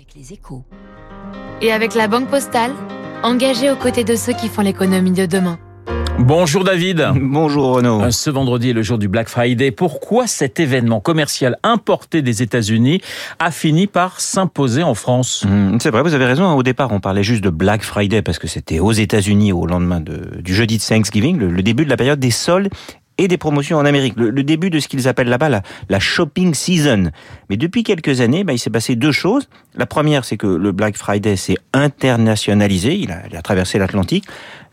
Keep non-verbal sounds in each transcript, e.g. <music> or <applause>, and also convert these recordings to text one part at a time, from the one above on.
avec les échos. Et avec la Banque Postale, engagée aux côtés de ceux qui font l'économie de demain. Bonjour David. <laughs> Bonjour Renaud. Euh, Ce vendredi est le jour du Black Friday. Pourquoi cet événement commercial importé des États-Unis a fini par s'imposer en France? Mmh, c'est vrai, vous avez raison. Au départ, on parlait juste de Black Friday parce que c'était aux États-Unis au lendemain de- du jeudi de Thanksgiving, le, le début de la période des soldes et des promotions en Amérique, le, le début de ce qu'ils appellent là-bas la, la shopping season. Mais depuis quelques années, bah, il s'est passé deux choses. La première, c'est que le Black Friday s'est internationalisé, il a, il a traversé l'Atlantique.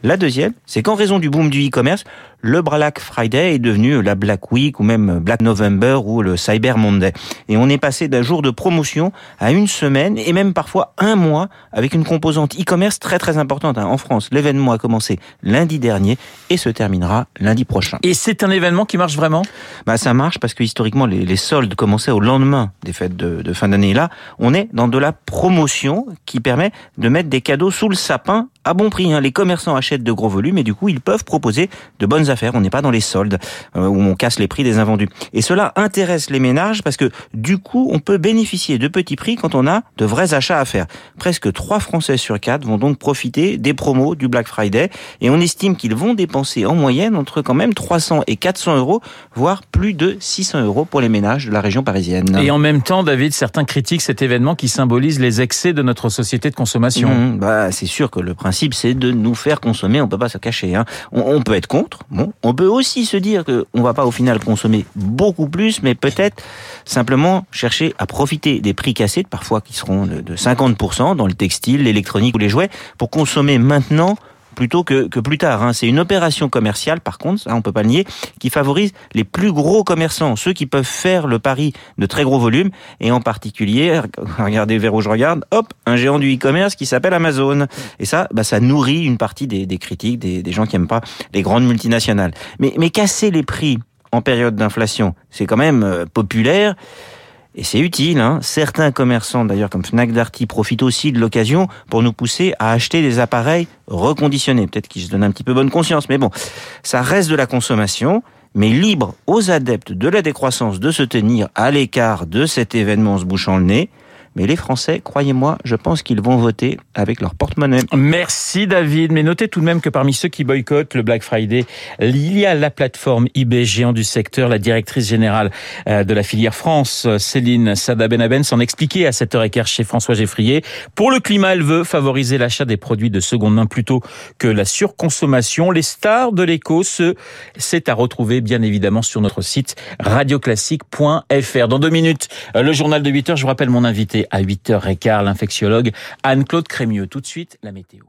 La deuxième, c'est qu'en raison du boom du e-commerce, le Black Friday est devenu la Black Week ou même Black November ou le Cyber Monday. Et on est passé d'un jour de promotion à une semaine et même parfois un mois avec une composante e-commerce très très importante. hein. En France, l'événement a commencé lundi dernier et se terminera lundi prochain. Et c'est un événement qui marche vraiment? Bah, ça marche parce que historiquement, les, les soldes commençaient au lendemain des fêtes de, de fin d'année. Là, on est dans de la promotion qui permet de mettre des cadeaux sous le sapin à bon prix. hein. Les commerçants achètent de gros volumes et du coup, ils peuvent proposer de bonnes affaires. On n'est pas dans les soldes euh, où on casse les prix des invendus. Et cela intéresse les ménages parce que du coup, on peut bénéficier de petits prix quand on a de vrais achats à faire. Presque 3 Français sur 4 vont donc profiter des promos du Black Friday et on estime qu'ils vont dépenser en moyenne entre quand même 300 et 400 euros, voire plus de 600 euros pour les ménages de la région parisienne. Et en même temps, David, certains critiquent cet événement qui symbolise les excès de notre société de consommation. Mmh, bah, c'est sûr que le principe, c'est de nous faire consommer. On peut pas se cacher. Hein. On, peut être contre. Bon, on peut aussi se dire que on va pas au final consommer beaucoup plus, mais peut-être simplement chercher à profiter des prix cassés, parfois qui seront de 50% dans le textile, l'électronique ou les jouets, pour consommer maintenant plutôt que, que plus tard. hein. C'est une opération commerciale, par contre, ça on peut pas le nier, qui favorise les plus gros commerçants, ceux qui peuvent faire le pari de très gros volumes, et en particulier, <laughs> regardez vers où je regarde, hop, un géant du e-commerce qui s'appelle Amazon. Et ça, bah, ça nourrit une partie des, des critiques, des, des gens qui aiment pas les grandes multinationales. Mais, mais casser les prix en période d'inflation, c'est quand même euh, populaire. Et c'est utile. Hein. Certains commerçants, d'ailleurs, comme Fnac Darty, profitent aussi de l'occasion pour nous pousser à acheter des appareils reconditionnés. Peut-être qu'ils se donnent un petit peu bonne conscience, mais bon, ça reste de la consommation, mais libre aux adeptes de la décroissance de se tenir à l'écart de cet événement en se bouchant le nez. Mais les Français, croyez-moi, je pense qu'ils vont voter avec leur porte-monnaie. Merci David, mais notez tout de même que parmi ceux qui boycottent le Black Friday, il y a la plateforme eBay géant du secteur, la directrice générale euh, de la filière France, Céline Sada Benaben, s'en expliquait à 7h15 chez François Geffrier. Pour le climat, elle veut favoriser l'achat des produits de seconde main plutôt que la surconsommation. Les stars de l'éco, ce, c'est à retrouver bien évidemment sur notre site radioclassique.fr. Dans deux minutes, euh, le journal de 8h, je vous rappelle mon invité à 8h15, l'infectiologue Anne-Claude Crémieux. Tout de suite, la météo.